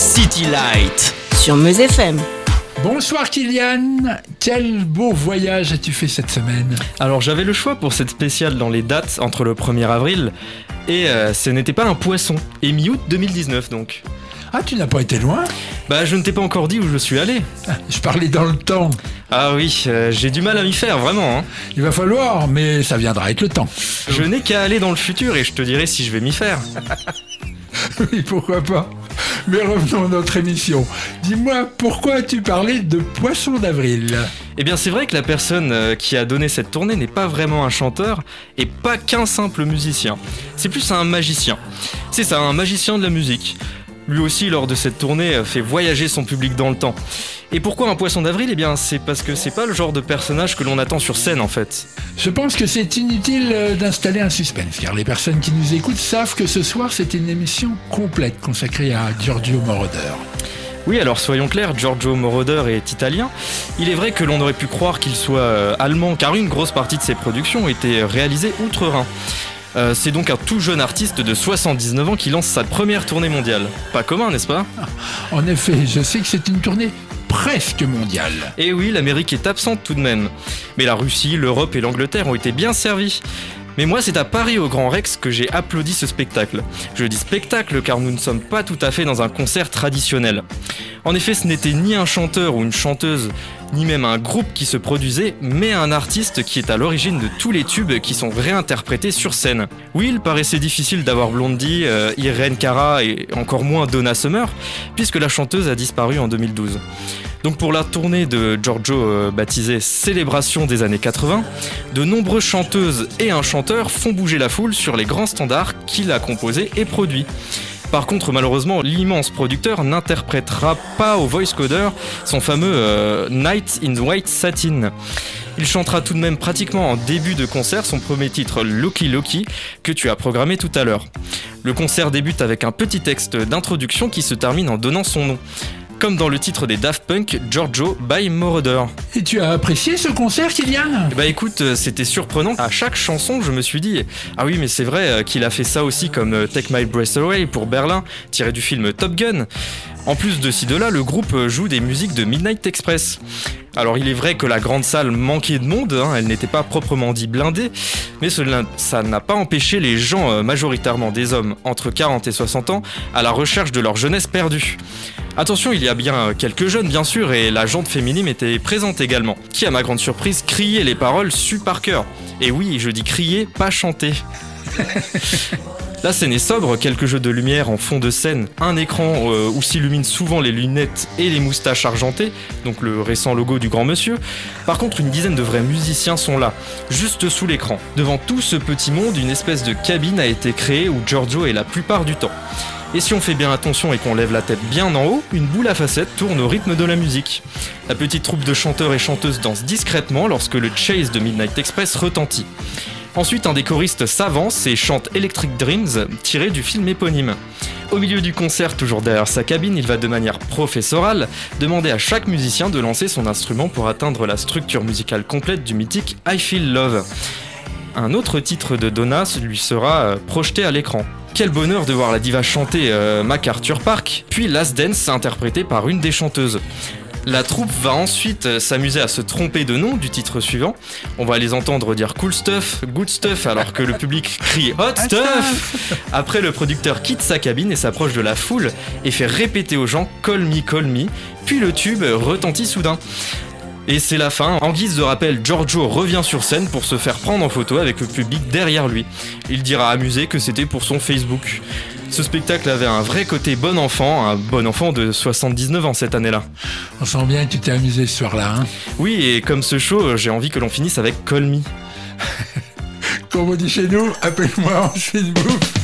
City Light. Sur Meuse FM. Bonsoir Kylian, quel beau voyage as-tu fait cette semaine? Alors j'avais le choix pour cette spéciale dans les dates entre le 1er avril et euh, ce n'était pas un poisson, et mi-août 2019 donc. Ah, tu n'as pas été loin Bah je ne t'ai pas encore dit où je suis allé. Ah, Je parlais dans le temps. Ah oui, euh, j'ai du mal à m'y faire vraiment. hein. Il va falloir, mais ça viendra avec le temps. Je n'ai qu'à aller dans le futur et je te dirai si je vais m'y faire. Oui, pourquoi pas Mais revenons à notre émission. Dis-moi, pourquoi as-tu parlé de poisson d'avril? Eh bien c'est vrai que la personne euh, qui a donné cette tournée n'est pas vraiment un chanteur et pas qu'un simple musicien. C'est plus un magicien. C'est ça, un magicien de la musique. Lui aussi, lors de cette tournée, fait voyager son public dans le temps. Et pourquoi un poisson d'avril? Eh bien, c'est parce que c'est pas le genre de personnage que l'on attend sur scène en fait. Je pense que c'est inutile euh, d'installer un suspense, car les personnes qui nous écoutent savent que ce soir, c'est une émission complète consacrée à Giorgio Moroder. Oui, alors soyons clairs, Giorgio Moroder est italien. Il est vrai que l'on aurait pu croire qu'il soit euh, allemand, car une grosse partie de ses productions étaient réalisées outre-Rhin. Euh, c'est donc un tout jeune artiste de 79 ans qui lance sa première tournée mondiale. Pas commun, n'est-ce pas? En effet, je sais que c'est une tournée presque mondiale. Et oui, l'Amérique est absente tout de même. Mais la Russie, l'Europe et l'Angleterre ont été bien servis. Mais moi, c'est à Paris au Grand Rex que j'ai applaudi ce spectacle. Je dis spectacle car nous ne sommes pas tout à fait dans un concert traditionnel. En effet, ce n'était ni un chanteur ou une chanteuse, ni même un groupe qui se produisait, mais un artiste qui est à l'origine de tous les tubes qui sont réinterprétés sur scène. Oui, il paraissait difficile d'avoir Blondie, euh, Irene Cara et encore moins Donna Summer, puisque la chanteuse a disparu en 2012. Donc pour la tournée de Giorgio euh, baptisée Célébration des années 80, de nombreuses chanteuses et un chanteur font bouger la foule sur les grands standards qu'il a composés et produits. Par contre, malheureusement, l'immense producteur n'interprétera pas au voice coder son fameux euh, Night in White Satin. Il chantera tout de même pratiquement en début de concert son premier titre Loki Loki que tu as programmé tout à l'heure. Le concert débute avec un petit texte d'introduction qui se termine en donnant son nom. Comme dans le titre des Daft Punk, Giorgio by Moroder. Et tu as apprécié ce concert, Kylian? Bah écoute, euh, c'était surprenant. À chaque chanson, je me suis dit, ah oui, mais c'est vrai euh, qu'il a fait ça aussi comme euh, Take My Breath Away pour Berlin, tiré du film Top Gun. En plus de ci de là, le groupe joue des musiques de Midnight Express. Alors il est vrai que la grande salle manquait de monde, hein, elle n'était pas proprement dit blindée, mais cela, ça n'a pas empêché les gens, euh, majoritairement des hommes entre 40 et 60 ans, à la recherche de leur jeunesse perdue. Attention, il y a bien euh, quelques jeunes bien sûr, et la jante féminine était présente également, qui à ma grande surprise criait les paroles su par cœur. Et oui, je dis crier, pas chanter. La scène est sobre, quelques jeux de lumière en fond de scène, un écran euh, où s'illuminent souvent les lunettes et les moustaches argentées, donc le récent logo du grand monsieur. Par contre, une dizaine de vrais musiciens sont là, juste sous l'écran. Devant tout ce petit monde, une espèce de cabine a été créée où Giorgio est la plupart du temps. Et si on fait bien attention et qu'on lève la tête bien en haut, une boule à facettes tourne au rythme de la musique. La petite troupe de chanteurs et chanteuses danse discrètement lorsque le chase de Midnight Express retentit. Ensuite, un des choristes s'avance et chante Electric Dreams, tiré du film éponyme. Au milieu du concert, toujours derrière sa cabine, il va de manière professorale demander à chaque musicien de lancer son instrument pour atteindre la structure musicale complète du mythique I Feel Love. Un autre titre de Donna lui sera euh, projeté à l'écran. Quel bonheur de voir la diva chanter euh, MacArthur Park, puis Last Dance interprété par une des chanteuses. La troupe va ensuite euh, s'amuser à se tromper de nom du titre suivant. On va les entendre dire cool stuff, good stuff, alors que le public crie hot stuff. Après, le producteur quitte sa cabine et s'approche de la foule et fait répéter aux gens call me, call me. Puis le tube retentit soudain. Et c'est la fin. En guise de rappel, Giorgio revient sur scène pour se faire prendre en photo avec le public derrière lui. Il dira amusé que c'était pour son Facebook. Ce spectacle avait un vrai côté bon enfant, un bon enfant de 79 ans cette année-là. On sent bien que tu t'es amusé ce soir-là. Hein Oui, et comme ce show, j'ai envie que l'on finisse avec Call Me. Comme on dit chez nous, appelle-moi en Facebook.